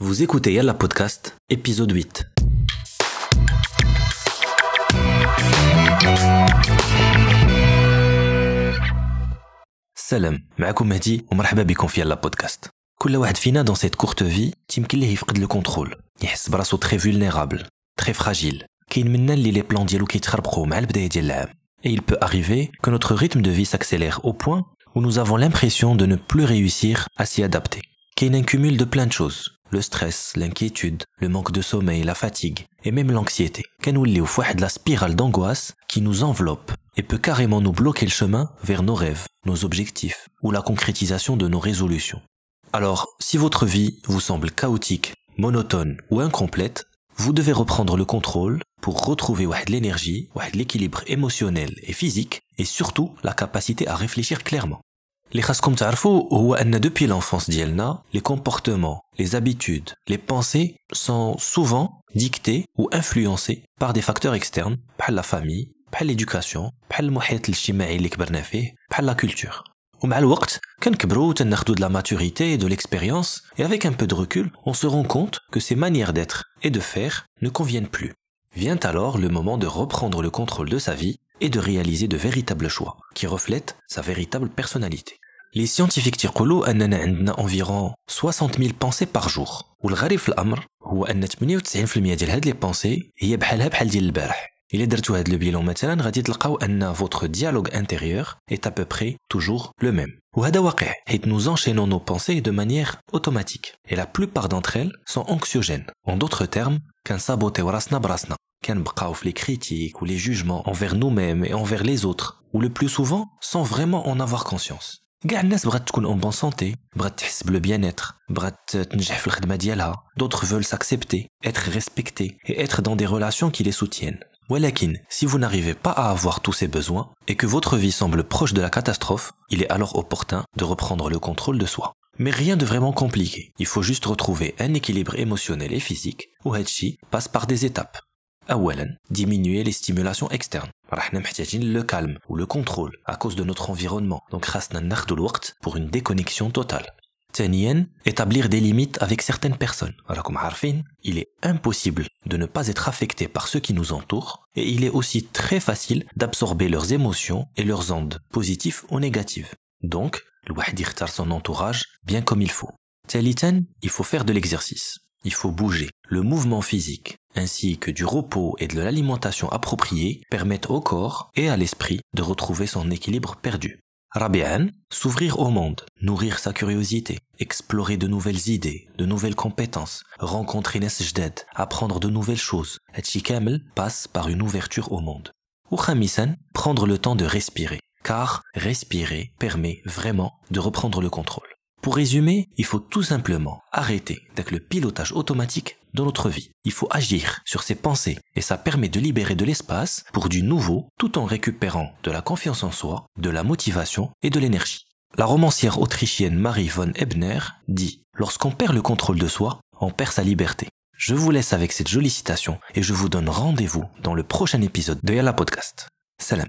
Vous écoutez Yalla Podcast, épisode 8. Salam, معكم مهدي ومرحبا بكم في يلا بودكاست. كل واحد فينا dans cette courte vie تيمكن ليه يفقد le contrôle. يحس براسو très vulnérable, très fragile. كاين منا اللي les plans ديالو كيتخربقوا مع البداية ديال العام. Et il peut arriver que notre rythme de vie s'accélère au point où nous avons l'impression de ne plus réussir à s'y adapter. Qu'il y a un cumul de plein de choses. le stress, l'inquiétude, le manque de sommeil, la fatigue et même l'anxiété. Canouliou de la spirale d'angoisse qui nous enveloppe et peut carrément nous bloquer le chemin vers nos rêves, nos objectifs ou la concrétisation de nos résolutions. Alors, si votre vie vous semble chaotique, monotone ou incomplète, vous devez reprendre le contrôle pour retrouver l'énergie, l'équilibre émotionnel et physique et surtout la capacité à réfléchir clairement. Les خاصكم تعرفوا هو ان depuis l'enfance ديالنا les comportements, les habitudes, les pensées sont souvent dictés ou influencés par des facteurs externes بحال la famille, بحال l'éducation, بحال المحيط الاجتماعي اللي كبرنا فيه, بحال la culture. ومع الوقت كنكبروا تناخدوا de la maturité et de l'expérience et avec un peu de recul, on se rend compte que ces manières d'être et de faire ne conviennent plus. Vient alors le moment de reprendre le contrôle de sa vie et de réaliser de véritables choix qui reflètent sa véritable personnalité. Les scientifiques تيقولوا اننا عندنا environ 60 000 pensées par jour والغريب في الامر هو ان 98% ديال هاد لي بونسي هي بحالها بحال ديال البارح الا درتو هاد لو بيلون مثلا غادي تلقاو ان votre dialogue intérieur est à peu près toujours le même وهذا واقع حيت nous enchaînons nos pensées de manière automatique et la plupart d'entre elles sont anxiogènes en d'autres termes كنسابوتيو راسنا براسنا كنبقاو في les critiques ou les jugements envers nous-mêmes et envers les autres ou le plus souvent sans vraiment en avoir conscience كاع الناس بغات تكون اون بون سونتي بغات تحس بلو بيان اتر بغات تنجح في الخدمه ديالها d'autres veulent s'accepter être respectés et être dans des relations qui les soutiennent ولكن si vous n'arrivez pas à avoir tous ces besoins et que votre vie semble proche de la catastrophe il est alors opportun de reprendre le contrôle de soi mais rien de vraiment compliqué il faut juste retrouver un équilibre émotionnel et physique وهادشي passe par des étapes اولا diminuer les stimulations externes راحنا محتاجين le calme ou le contrôle à cause de notre environnement donc خاصنا ناخدو الوقت pour une déconnexion totale ثانيا établir des limites avec certaines personnes راكم عارفين il est impossible de ne pas être affecté par ceux qui nous entourent et il est aussi très facile d'absorber leurs émotions et leurs ondes positives ou négatives donc الواحد يختار son entourage bien comme il faut ثالثا il faut faire de l'exercice il faut bouger. Le mouvement physique, ainsi que du repos et de l'alimentation appropriée permettent au corps et à l'esprit de retrouver son équilibre perdu. Rabi'an, s'ouvrir au monde, nourrir sa curiosité, explorer de nouvelles idées, de nouvelles compétences, rencontrer Nes apprendre de nouvelles choses. Kamel passe par une ouverture au monde. Ou prendre le temps de respirer, car respirer permet vraiment de reprendre le contrôle. Pour résumer, il faut tout simplement arrêter avec le pilotage automatique de notre vie. Il faut agir sur ses pensées et ça permet de libérer de l'espace pour du nouveau tout en récupérant de la confiance en soi, de la motivation et de l'énergie. La romancière autrichienne Marie von Ebner dit Lorsqu'on perd le contrôle de soi, on perd sa liberté. Je vous laisse avec cette jolie citation et je vous donne rendez-vous dans le prochain épisode de Yalla Podcast. Salam.